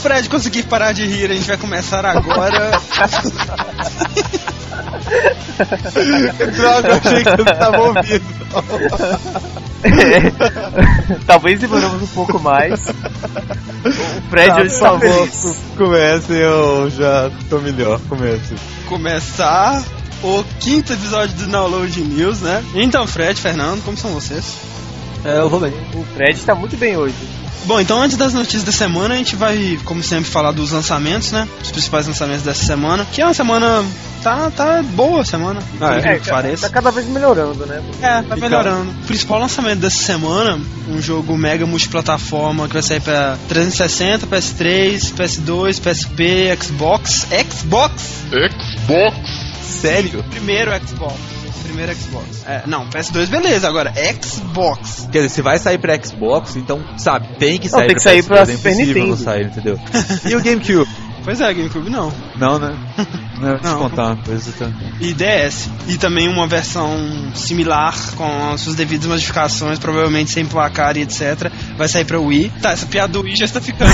Se o Fred conseguir parar de rir, a gente vai começar agora. Droga, eu achei que eu não tava ouvindo. Talvez demoramos um pouco mais. O Fred Tá, hoje salvou. Comece, eu já tô melhor. Comece. começar o quinto episódio do Download News, né? Então, Fred, Fernando, como são vocês? É, eu vou bem. O Fred tá muito bem hoje. Bom, então antes das notícias da semana, a gente vai, como sempre, falar dos lançamentos, né? Os principais lançamentos dessa semana. Que é uma semana. Tá, tá boa a semana. Ah, é? que pareça. Tá cada vez melhorando, né? É, tá melhorando. O principal lançamento dessa semana, um jogo mega multiplataforma que vai sair pra 360, PS3, PS2, PSP, Xbox. Xbox? Sério? Primeiro Xbox. Primeiro Xbox. É, não, PS2 beleza, agora Xbox. Quer dizer, se vai sair pra Xbox, então, sabe, tem que Não, sair tem que pra sair PS2, pra é Super não Nintendo. sair, entendeu? E o GameCube? Pois é, GameCube não. Não, né? Não, deixa eu Não. contar uma coisa. Tá? E DS. E também uma versão similar com as suas devidas modificações, provavelmente sem placar e etc. Vai sair pra Wii. Tá, essa piada do Wii já está ficando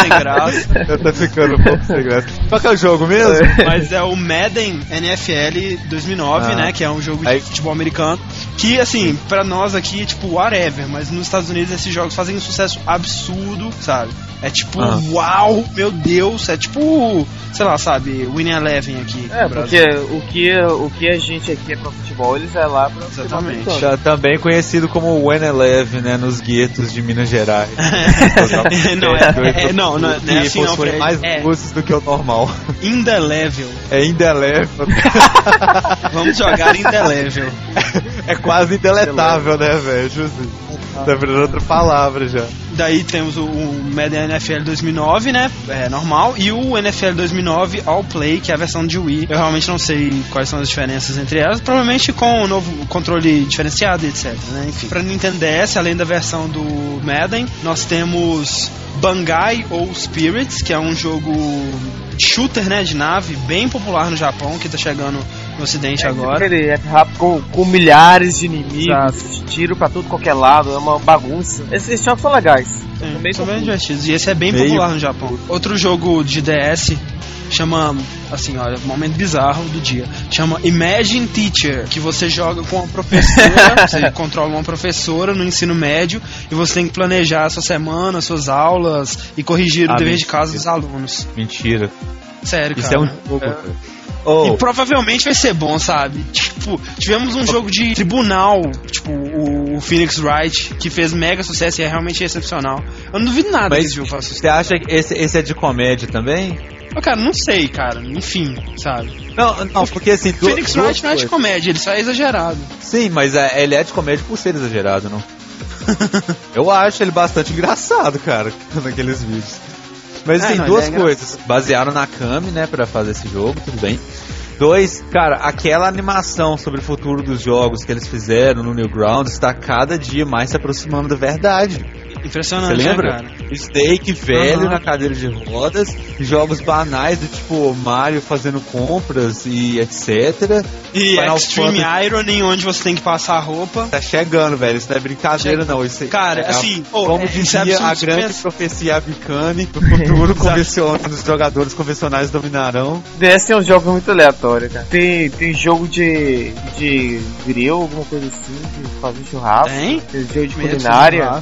sem graça. Eu tô ficando um pouco sem graça. Qual que é o jogo mesmo? Mas é o Madden NFL 2009, Ah. né? Que é um jogo de Aí- futebol americano. Que, assim, pra nós aqui, tipo, whatever. Mas nos Estados Unidos esses jogos fazem um sucesso absurdo, sabe? É tipo, Ah. uau, meu Deus. É tipo, sei lá, sabe? Winning Eleven aqui. É, porque o que, o que a gente aqui é pra futebol, eles é lá pra futebol Exatamente. Já também conhecido como When Eleven, né? Nos guetos de Minas Gerais. não, é, é- não, não, é- não é E assim não, Fred. mais É luzes do que o normal. Indelevel. É Indelevel. Vamos jogar Indelevel. É quase indeletável, né, velho? Justo. Tá virando outra palavra já. Daí temos o, o Madden NFL 2009, né? É normal. E o NFL 2009 All Play, que é a versão de Wii. Eu realmente não sei quais são as diferenças entre elas. Provavelmente com o novo controle diferenciado, etc. Né? Enfim. Pra Nintendo DS, além da versão do Madden, nós temos Bangai ou Spirits, que é um jogo shooter, né? De nave, bem popular no Japão, que tá chegando no ocidente agora. Aquele é rápido com, com milhares de inimigos, Exato. tiro pra tudo qualquer lado, é uma bagunça. Esses jogos são legais. Sim, São bem são bem confusos. divertidos. E esse é bem Meio- popular no Japão. Outro jogo de DS chama, assim, olha, momento bizarro do dia. Chama Imagine Teacher, que você joga com uma professora, você controla uma professora no ensino médio e você tem que planejar a sua semana, suas aulas e corrigir o Ah, dever de mentira. casa dos alunos. Mentira. Sério, Isso cara. é um jogo, É. cara. Oh, E provavelmente vai ser bom, sabe? Tipo, tivemos um jogo de tribunal, tipo, o, o Phoenix Wright, que fez mega sucesso e é realmente excepcional. Eu não duvido nada mas esse jogo você acha que esse, esse é de comédia também? Mas, cara, não sei, cara. Enfim, sabe? Não, não, porque assim. du- Phoenix Wright não é de comédia, ele só é exagerado. Sim, mas é, ele é de comédia por ser exagerado, não? Eu acho ele bastante engraçado, cara, naqueles vídeos. Mas É, tem não, duas é coisas. Basearam na Kami, né, pra fazer esse jogo, tudo bem. Dois, cara, aquela animação sobre o futuro dos jogos que eles fizeram no Newgrounds está cada dia mais se aproximando da verdade. Você Impressionante, lembra? né, cara? Steak velho Aham. na cadeira de rodas, jogos banais do tipo Mario fazendo compras e etc. E Final Extreme Fantasy- Irony, onde você tem que passar a roupa. Tá chegando, velho. Isso não é brincadeira, Chega. não. Isso é- Cara, é, assim, como é- é dizia a de grande pensar. profecia Abicane, o futuro convencional dos jogadores convencionais dominarão. DS tem uns jogos muito aleatórios, cara. Tem, tem jogo de, de grill, alguma coisa assim, de fazer churrasco. Tem? Tem jogo de Mesmo, culinária.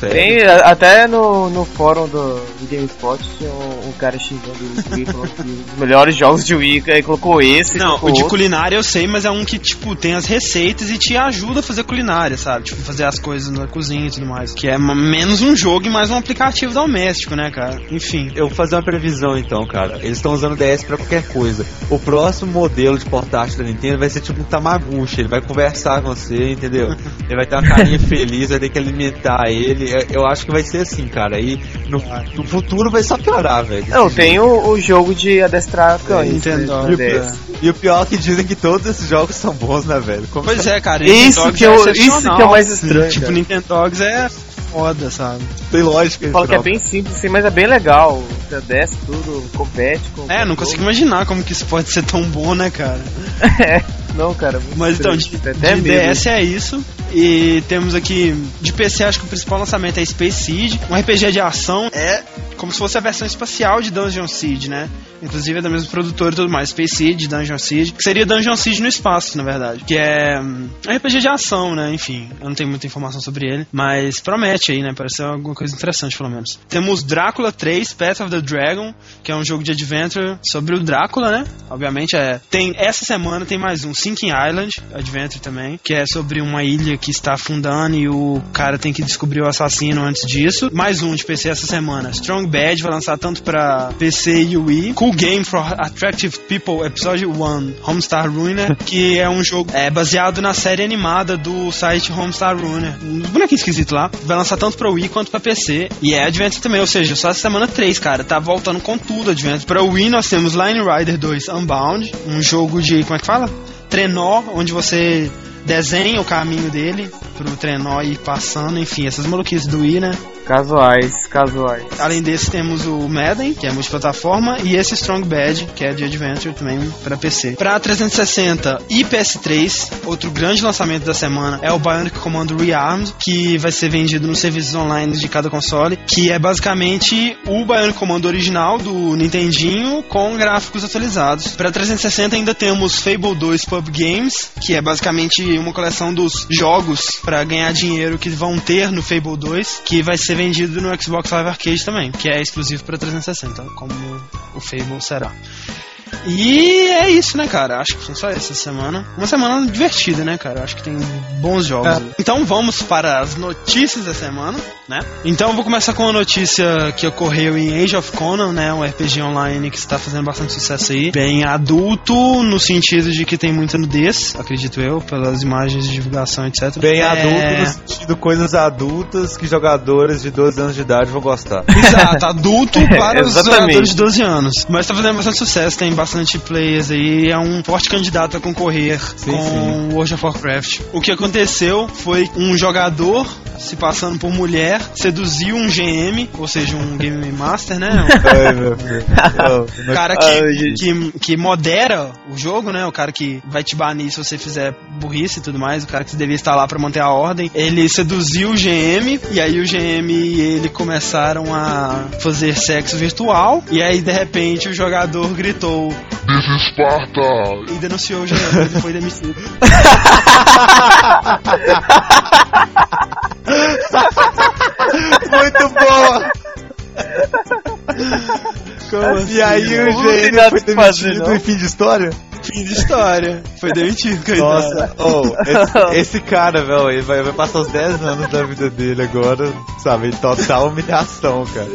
Sério. Tem, até no, no fórum do, do GameSpot tinha um, um cara xingando o Wii, falando que os melhores jogos de Wii, aí colocou esse, Não, colocou o de outro. culinária eu sei, mas é um que, tipo, tem as receitas e te ajuda a fazer culinária, sabe? Tipo, fazer as coisas na cozinha e tudo mais. Que é menos um jogo e mais um aplicativo doméstico, né, cara? Enfim. Eu vou fazer uma previsão então, cara. Eles estão usando o DS pra qualquer coisa. O próximo modelo de portátil da Nintendo vai ser tipo um Tamaguchi. Ele vai conversar com você, entendeu? Ele vai ter uma carinha feliz, vai ter que alimentar ele. Eu- acho que vai ser assim, cara. E no, no futuro vai só piorar, velho. Não, tem o, o jogo de adestrar cães. Nintendo, né, é. E o pior é que dizem que todos esses jogos são bons, né, velho? Como Pois é, cara. Isso que, eu, isso que é o mais estranho. Tipo, cara. Nintendo Dogs é foda, sabe? tem lógica Fala que é bem simples, assim, mas é bem legal. Você desce tudo, compete com. É, não consigo imaginar como que isso pode ser tão bom, né, cara? É, não, cara. muito Mas então, de, estranho. Até de medo. DS é isso. E temos aqui, de PC, acho que o principal lançamento é Space Siege, um RPG de ação. É como se fosse a versão espacial de Dungeon Siege, né? Inclusive é da mesma produtora e tudo mais, Space Siege, Dungeon Siege, que seria Dungeon Siege no espaço, na verdade. Que é um RPG de ação, né? Enfim, eu não tenho muita informação sobre ele, mas promete aí, né? Parece alguma coisa interessante, pelo menos. Temos Drácula 3, Path of the Dragon, que é um jogo de adventure sobre o Drácula, né? Obviamente é. Tem essa semana tem mais um Sinking Island Adventure também, que é sobre uma ilha que está afundando e o cara tem que descobrir o assassino antes disso. Mais um de PC essa semana. Strong Bad vai lançar tanto para PC e Wii. Cool Game for Attractive People Episode 1 Homestar Ruiner, que é um jogo é, baseado na série animada do site Homestar Ruiner. Um bonequinho esquisito lá. Vai lançar tanto para Wii quanto para PC. E é Adventure também, ou seja, só essa semana 3, cara. Tá voltando com tudo Adventure. Para Wii nós temos Line Rider 2 Unbound, um jogo de. como é que fala? Trenó, onde você desenha o caminho dele pro trenó ir passando, enfim, essas maluquices do Wii, né? Casuais, casuais. Além desse, temos o Madden, que é multiplataforma, e esse Strong Bad, que é de Adventure também para PC. Para 360 e PS3, outro grande lançamento da semana é o Bionic Commando Rearmed, que vai ser vendido nos serviços online de cada console, que é basicamente o Bionic Commando original do Nintendinho com gráficos atualizados. Para 360 ainda temos Fable 2 Pub Games, que é basicamente uma coleção dos jogos para ganhar dinheiro que vão ter no Fable 2, que vai ser vendido no Xbox Live Arcade também, que é exclusivo para 360, como o Fable será. E é isso, né, cara? Acho que foi só essa semana. Uma semana divertida, né, cara? Acho que tem bons jogos. É. Então vamos para as notícias da semana, né? Então eu vou começar com uma notícia que ocorreu em Age of Conan, né? Um RPG online que está fazendo bastante sucesso aí. Bem adulto, no sentido de que tem muita nudez, acredito eu, pelas imagens de divulgação, etc. Bem é... adulto no sentido coisas adultas que jogadores de 12 anos de idade vão gostar. Exato, adulto para os jogadores de 12 anos. Mas tá fazendo bastante sucesso, tem bastante players aí, é um forte candidato a concorrer sim, com sim. World of Warcraft. O que aconteceu foi um jogador se passando por mulher seduziu um GM, ou seja, um Game Master, né? Um cara que, que, que modera o jogo, né? O cara que vai te banir se você fizer burrice e tudo mais, o cara que devia estar lá para manter a ordem. Ele seduziu o GM e aí o GM e ele começaram a fazer sexo virtual e aí de repente o jogador gritou This Esparta! E denunciou o GM, e foi demitido. Muito boa! Assim? E aí o GM foi demitido em fim de história? Fim de história. Foi demitido, coitado. Nossa, oh, esse, esse, cara, velho, ele vai, vai, passar os 10 anos da vida dele agora, sabe? Total humilhação, cara.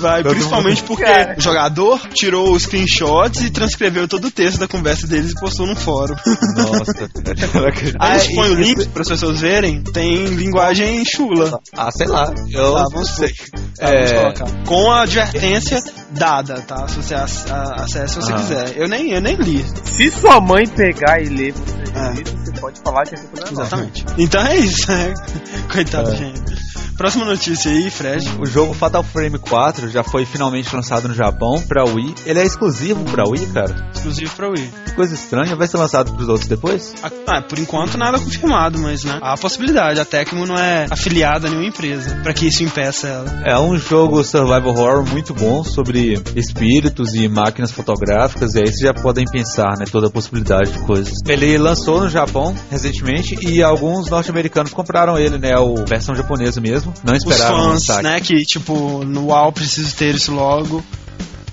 Vai, todo principalmente mundo... porque cara. o jogador tirou os screenshots e transcreveu todo o texto da conversa deles e postou no fórum. Nossa, Aí a gente põe o link para as pessoas verem, tem linguagem chula. Ah, sei lá. Eu tá, vamos sei. Tá, é... Com a advertência dada, tá? Se você acessa se você ah. quiser. Eu nem, eu nem li. Se sua mãe pegar e ler você, é. você pode falar que é Exatamente. Então é isso, né? Coitado, é. gente. Próxima notícia aí, Fred. O jogo Fatal Frame 4 já foi finalmente lançado no Japão pra Wii. Ele é exclusivo pra Wii, cara? Exclusivo pra Wii. Coisa estranha, vai ser lançado pros outros depois? Ah, por enquanto nada confirmado, mas né? Há a possibilidade. A Tecmo não é afiliada a nenhuma empresa pra que isso impeça ela. É um jogo survival horror muito bom sobre espíritos e máquinas fotográficas. E aí vocês já podem pensar, né? Toda a possibilidade de coisas. Ele lançou no Japão recentemente e alguns norte-americanos compraram ele, né? A versão japonesa mesmo. Não Os fãs, né, que tipo, no UAU preciso ter isso logo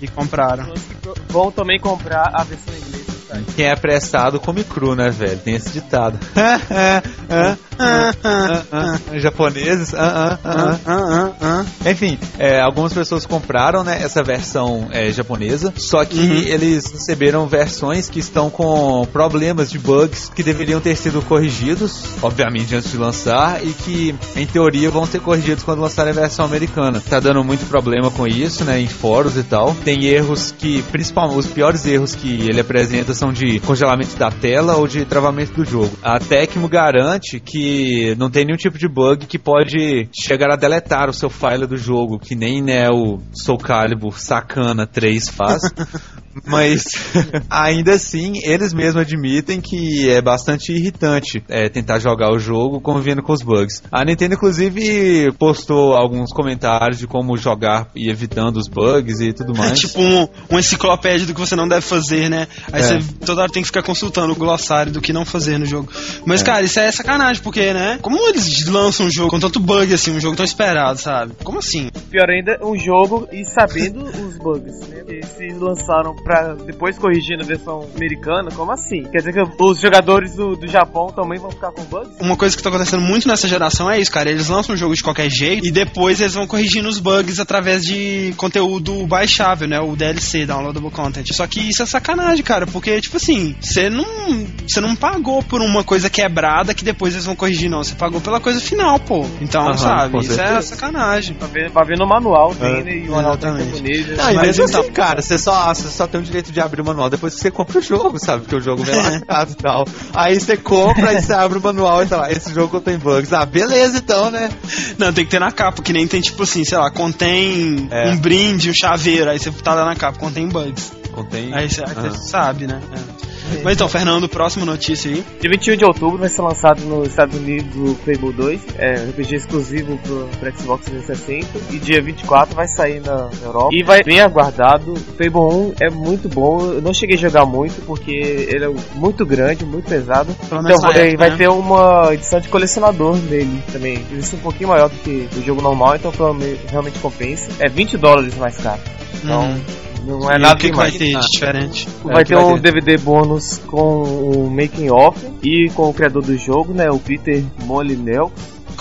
e compraram. Vão também comprar a versão inglesa. Quem é apressado come cru, né, velho? Tem esse ditado. Japoneses. Enfim, é, algumas pessoas compraram né, essa versão é, japonesa, só que uhum. eles receberam versões que estão com problemas de bugs que deveriam ter sido corrigidos, obviamente, antes de lançar, e que, em teoria, vão ser corrigidos quando lançarem a versão americana. Tá dando muito problema com isso, né, em fóruns e tal. Tem erros que, principalmente, os piores erros que ele apresenta são de congelamento da tela ou de travamento do jogo. A Tecmo garante que não tem nenhum tipo de bug que pode chegar a deletar o seu file do jogo, que nem né, o Soul Calibur Sacana 3 faz. Mas ainda assim, eles mesmos admitem que é bastante irritante é, tentar jogar o jogo convivendo com os bugs. A Nintendo, inclusive, postou alguns comentários de como jogar e evitando os bugs e tudo É mais. tipo um, uma enciclopédia do que você não deve fazer, né? Aí É. você toda hora tem que ficar consultando o glossário do que não fazer no jogo. Mas, cara, isso é sacanagem, porque, né? Como eles lançam um jogo com tanto bug assim, um jogo tão esperado, sabe? Como assim? Pior ainda, um jogo e sabendo os bugs, né? Se lançaram pra depois corrigir na versão americana, como assim? Quer dizer que os jogadores do, do Japão também vão ficar com bugs? Uma coisa que tá acontecendo muito nessa geração é isso, cara. Eles lançam um jogo de qualquer jeito e depois eles vão corrigindo os bugs através de conteúdo baixável, né? O DLC, Downloadable Content. Só que isso é sacanagem, cara, porque, tipo assim, você não, você não pagou por uma coisa quebrada que depois eles vão corrigir, não. Você pagou pela coisa final, pô. Então, Aham, sabe, isso é certeza. sacanagem. Pra ver, pra ver no manual É. tem, né? E o manual tá japonês. né? Não, e Mas mesmo então- assim, cara, você só, você só tem o direito de abrir o manual depois que você compra o jogo, sabe? Porque o jogo vem lacrado e tal. Aí você compra, aí você abre o manual e tá lá, esse jogo tem bugs. Ah, beleza então, né? Não, tem que ter na capa, que nem tem, tipo assim, sei lá, contém É. um brinde, um chaveiro, aí você tá lá na capa, contém bugs. Contém. Aí você, você sabe, né? É. Mas então, Fernando, próxima notícia aí. Dia 21 de outubro vai ser lançado nos Estados Unidos o Fable 2, é um RPG exclusivo pro, pro Xbox 360. E dia 24 vai sair na Europa. E vai bem aguardado. O Fable 1 é muito bom. Eu não cheguei a jogar muito porque ele é muito grande, muito pesado. Pelo Então vai, época, vai né? ter uma edição de colecionador dele também. Ele é um pouquinho maior do que o jogo normal, então realmente compensa. É 20 dólares mais caro. Então Hum. Não é E nada o que, que demais. vai ter Ah. de diferente? É, Vai ter vai um ter? DVD bônus com o making off e com o criador do jogo, né, o Peter Molineux.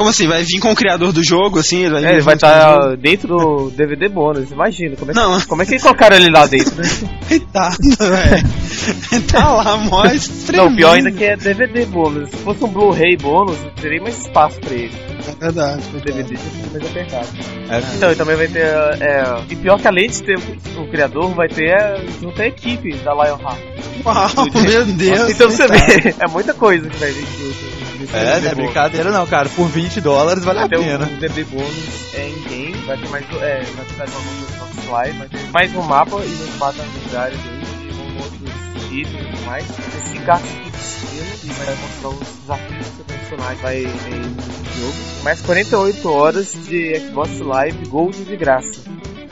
Como assim? Vai vir com o criador do jogo, assim? Ele vai, É, ele vai o estar jogo? dentro do DVD bônus, imagina. Como é, que, Não. como é que colocaram ele lá dentro, né? Coitado, velho. tá lá, mó Não, tremendo. o pior ainda que é DVD bônus. Se fosse um Blu-ray bônus, teria mais espaço pra ele. É verdade. O DVD fica mais apertado. É, Então, e também vai ter. É, e pior que além de ter o criador, vai ter é, junto a equipe da Lionheart. Uau, meu Deus. Então você vê, é muita coisa que vai vir junto. É, não é brincadeira não, cara. Por 20 dólares vale a Vai ter pena. um DB bônus é em game, vai ter mais. É, ter mais alguns slide, vai ter mais um mapa e uns mapas lugares aí, e um outros itens e tudo mais. Cartas de destino e vai mostrar os desafios que seu personagem vai no jogo. Mais 48 horas de Xbox Live Gold de graça.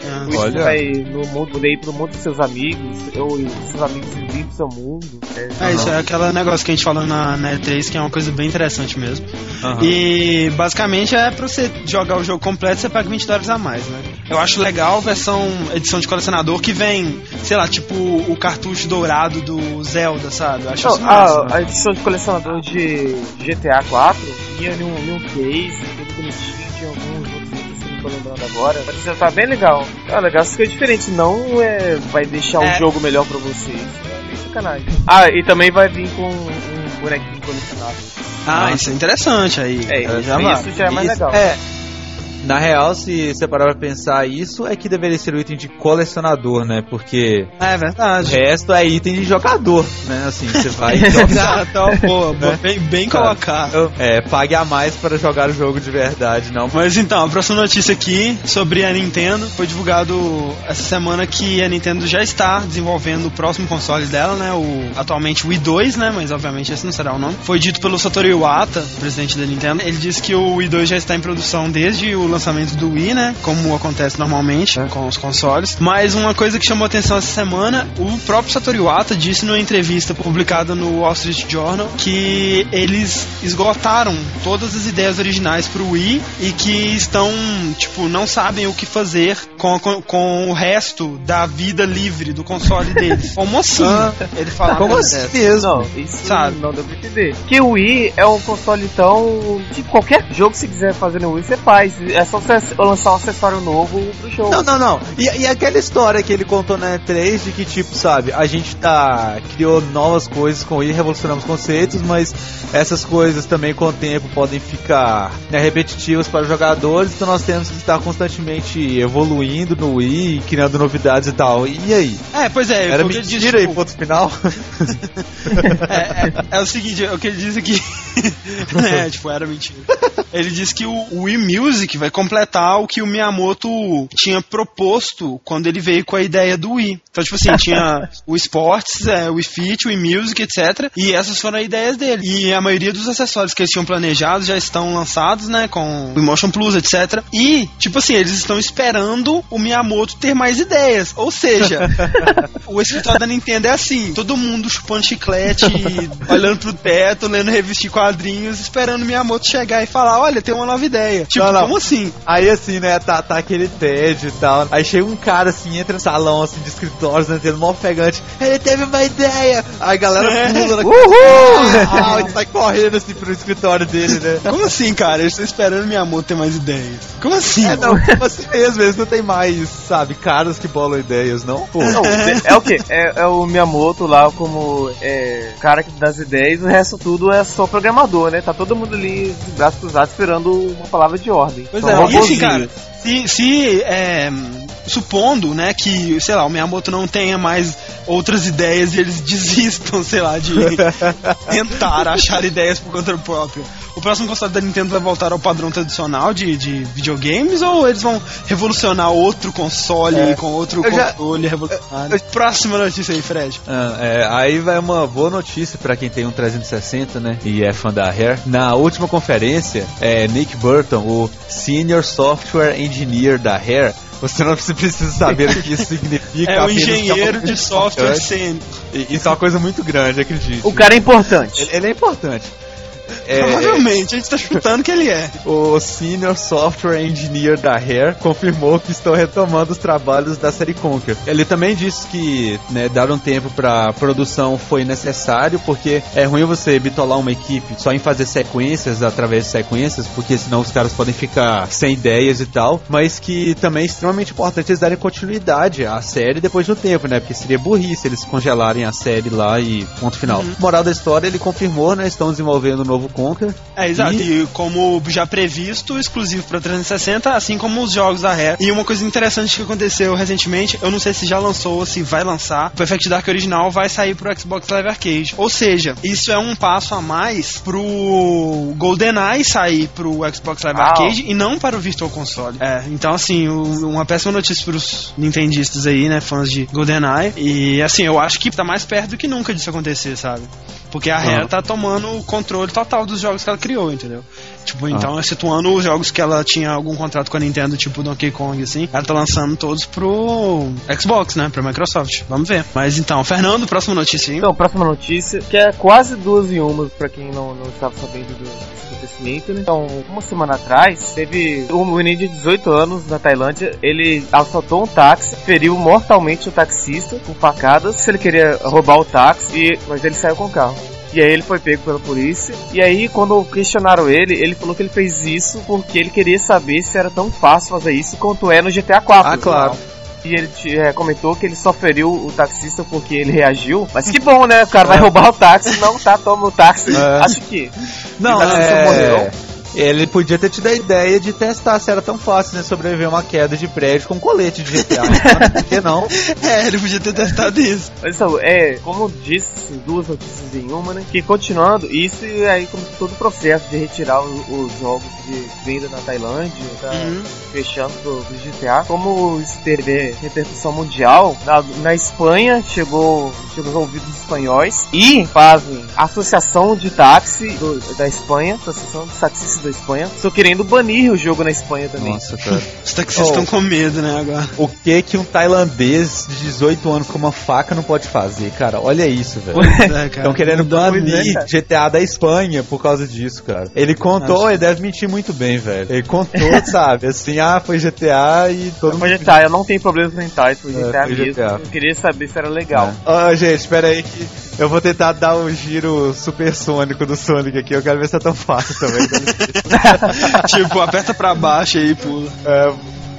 Ah, Por isso Olha. você vai no mundo daí pro mundo dos seus amigos, ou seus amigos virem pro seu mundo. É, isso é aquele negócio que a gente falou na, na E3, que é uma coisa bem interessante mesmo. Aham. E basicamente é pra você jogar o jogo completo, você paga 20 dólares a mais, né? Eu acho legal a versão edição de colecionador que vem, sei lá, tipo o cartucho dourado do Zelda, sabe? Eu acho Não, isso massa. a, a edição de colecionador de GTA 4 vinha num, num case, tudo bonitinho, tinha alguns tô lembrando agora. Mas já tá bem legal. Ah, legal, isso que é diferente, não é, vai deixar É. o jogo melhor pra você. Isso é bem sacanagem. Ah, e também vai vir com um bonequinho colecionável. Ah, isso é interessante aí. É, já isso, já é mais Isso- legal. É. Na real, se você parar pra pensar isso, é que deveria ser o item de colecionador, né? Porque É o verdade. resto é item de jogador, né? Assim, você vai jogar. Exato, boa, boa, bem, bem Sabe? colocado. É, pague a mais para jogar o jogo de verdade, não. Mas então, a próxima notícia aqui sobre a Nintendo foi divulgado essa semana que a Nintendo já está desenvolvendo o próximo console dela, né? O atualmente o Wii 2, né? Mas obviamente esse não será o nome. Foi dito pelo Satoru Iwata, presidente da Nintendo. Ele disse que o Wii 2 já está em produção desde o lançamento do Wii, né? Como acontece normalmente com os consoles. Mas uma coisa que chamou atenção essa semana, o próprio Satoru Iwata disse numa entrevista publicada no Wall Street Journal que eles esgotaram todas as ideias originais pro Wii e que estão, tipo, não sabem o que fazer com, com, com o resto da vida livre do console deles. Como assim? Ele fala Como assim mesmo? Não, isso Sabe? não deu pra entender. Que o Wii é um console tão. que qualquer jogo que você quiser fazer no Wii, você faz. É só você lançar um acessório novo pro jogo. Não, não, não. E, e aquela história que ele contou na E3 de que, tipo, sabe, a gente tá. criou novas coisas com ele, revolucionamos conceitos, mas essas coisas também com o tempo podem ficar né, repetitivas para os jogadores, então nós temos que estar constantemente evoluindo no Wii, criando novidades e tal. E aí? É, pois é, Era o que ele disse, mentira aí, tipo, ponto final? é, é, é o seguinte, o que ele disse aqui. é, tipo, era mentira. Ele disse que o Wii Music vai completar o que o Miyamoto tinha proposto quando ele veio com a ideia do Wii. Então, tipo assim, tinha o Sports, é, o Wii Fit, o Wii Music, etc. E essas foram as ideias dele. E a maioria dos acessórios que eles tinham planejados já estão lançados, né, com o Emotion Plus, etc. E, tipo assim, eles estão esperando o Miyamoto ter mais ideias. Ou seja, o escritório da Nintendo é assim, todo mundo chupando chiclete, olhando pro teto, lendo revista de quadrinhos, esperando o Miyamoto chegar e falar, olha, tem uma nova ideia. Tipo, Não, não. como assim? Aí assim, né, tá, tá aquele TED e tal. Aí chega um cara assim, entra no salão assim de escritórios, né, tendo mó ofegante. Ele teve uma ideia! Aí a galera É. pula na Uhul! e sai correndo assim pro escritório dele, né? Como assim, cara? Eles estão esperando Miyamoto ter mais ideias. Como assim? É, não, tipo assim mesmo, eles não tem mais, sabe, caras que bolam ideias, não? Pô. Não, é o quê? É, é o Miyamoto lá como é, cara que dá as ideias, o resto tudo é só programador, né? Tá todo mundo ali de braços cruzados esperando uma palavra de ordem. Pois São é, e assim, cara, se, se é, supondo, né, que, sei lá, o Miyamoto não tenha mais outras ideias e eles desistam, sei lá, de tentar achar ideias por conta própria. O próximo console da Nintendo vai voltar ao padrão tradicional de, de videogames ou eles vão revolucionar outro console É. com outro Eu já- controle revolucionário? Próxima notícia aí, Fred. Ah, é, aí vai uma boa notícia pra quem tem um 360, né? E é fã da Rare. Na última conferência, é, Nick Burton, o Senior Software Engineer da Rare, você não precisa saber o que isso significa. É que é engenheiro de software. E Isso é uma coisa muito grande, acredite. O cara é importante. Ele, ele é importante. É, Provavelmente, a gente tá chutando que ele é. o Senior Software Engineer da Rare confirmou que estão retomando os trabalhos da série Conquer. Ele também disse que né, dar um tempo para produção foi necessário, porque é ruim você bitolar uma equipe só em fazer sequências através de sequências, porque senão os caras podem ficar sem ideias e tal, mas que também é extremamente importante eles darem continuidade à série depois do tempo, né? Porque seria burrice eles congelarem a série lá e ponto final. Moral da história, ele confirmou, né? Estão desenvolvendo um novo Conquer. É, exato. E- E como já previsto, exclusivo para 360, assim como os jogos da Rare. E uma coisa interessante que aconteceu recentemente, eu não sei se já lançou ou se vai lançar, o Perfect Dark original vai sair pro Xbox Live Arcade. Ou seja, isso é um passo a mais pro GoldenEye sair pro Xbox Live. Arcade e não para o Virtual Console. É, então assim, o- uma péssima notícia pros nintendistas aí, né, fãs de GoldenEye. E assim, eu acho que tá mais perto do que nunca disso acontecer, sabe? Porque a Rare Ah. tá tomando o controle total dos jogos que ela criou, entendeu? Tipo, então, excetuando os jogos que ela tinha algum contrato com a Nintendo, tipo Donkey Kong, assim, ela tá lançando todos pro Xbox, né? Pra Microsoft. Vamos ver. Mas então, Fernando, próxima notícia aí. Então, próxima notícia, que é quase duas em uma, pra quem não, não estava sabendo do, desse acontecimento, né? Então, uma semana atrás, teve um menino de 18 anos na Tailândia, ele assaltou um táxi, feriu mortalmente o taxista com facadas, se ele queria roubar o táxi, e- mas ele saiu com o carro. E aí ele foi pego pela polícia. E aí, quando questionaram ele, ele falou que ele fez isso porque ele queria saber se era tão fácil fazer isso quanto é no GTA 4. Ah, claro. E ele te- é, comentou que ele só feriu o taxista porque ele reagiu. Mas que bom, né? O cara vai roubar o táxi. Não, tá, toma o táxi. É. Acho que. Não, O taxista é... morreu. Ele podia ter tido a ideia de testar se era tão fácil né, sobreviver a uma queda de prédio com colete de GTA. Por que não? É, ele podia ter testado isso. Mas então, é, como disse, duas notícias em uma, né? Que continuando, isso e aí como todo o processo de retirar os, os jogos de venda na Tailândia, tá Uhum. fechando pro, pro GTA. Como isso teve repercussão mundial, na, na Espanha chegou, chegou aos ouvidos espanhóis e fazem a Associação de Táxi do- da Espanha, Associação dos Taxistas da Espanha, estão querendo banir o jogo na Espanha também. Nossa, cara. Os taxistas Oh. estão com medo, né, agora. O que que um tailandês de 18 anos com uma faca não pode fazer, cara? Olha isso, velho. Pois é. Estão querendo é, banir. GTA da Espanha por causa disso, cara. Ele contou, Nossa. ele deve mentir muito bem, velho. Ele contou, sabe? Assim, ah, foi GTA e todo mundo. Mas GTA, eu não tenho problemas mentais É, GTA foi mesmo. GTA. Eu queria saber se era legal. Ó, gente, espera aí que eu vou tentar dar o giro supersônico do Sonic aqui. Eu quero ver se é tão fácil também. tipo, aperta pra baixo aí e pula. É,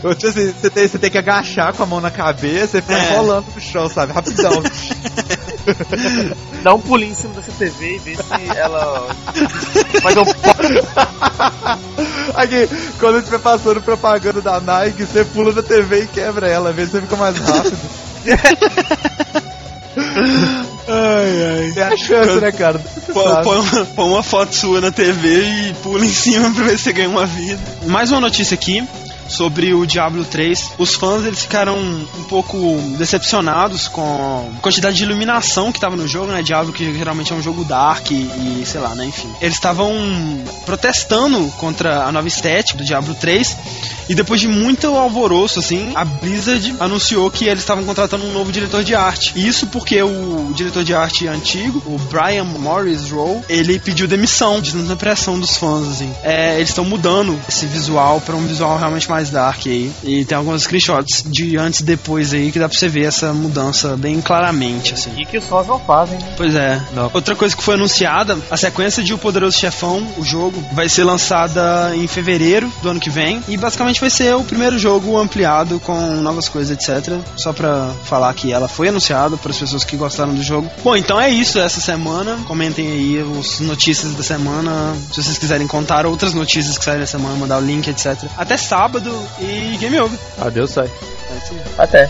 eu, tipo assim, você, tem, você tem que agachar com a mão na cabeça e ficar É. rolando no chão, sabe? Rapidão. Dá um pulinho em cima dessa TV e vê se ela faz um Aqui, quando estiver passando propaganda da Nike, você pula na TV e quebra ela, vê se você fica mais rápido. Ai, É a chance, né, cara? Você Põe, sabe. põe uma, põe uma foto sua na TV e pula em cima pra ver se você ganha uma vida. Mais uma notícia aqui sobre o Diablo 3. Os fãs eles ficaram um pouco decepcionados com a quantidade de iluminação que tava no jogo, né? Diablo que geralmente é um jogo dark e, e sei lá, né? Enfim. Eles estavam protestando contra a nova estética do Diablo 3 e depois de muito alvoroço, assim, a Blizzard anunciou que eles estavam contratando um novo diretor de arte. Isso porque o diretor de arte antigo, o Brian Morris Rowe, ele pediu demissão de tanta pressão dos fãs, assim. É, eles estão mudando esse visual para um visual realmente mais dark aí. E tem alguns screenshots de antes e depois aí que dá pra você ver essa mudança bem claramente, assim. E que os fãs não fazem, né? Pois é. Não. Outra coisa que foi anunciada, a sequência de O Poderoso Chefão, o jogo, vai ser lançada em fevereiro do ano que vem. E basicamente vai ser o primeiro jogo ampliado com novas coisas, etc. Só pra falar que ela foi anunciada para as pessoas que gostaram do jogo. Bom, então é isso essa semana. Comentem aí as notícias da semana. Se vocês quiserem contar outras notícias que saíram na semana, mandar o link, etc. Até sábado e game over. Adeus, sai. Até.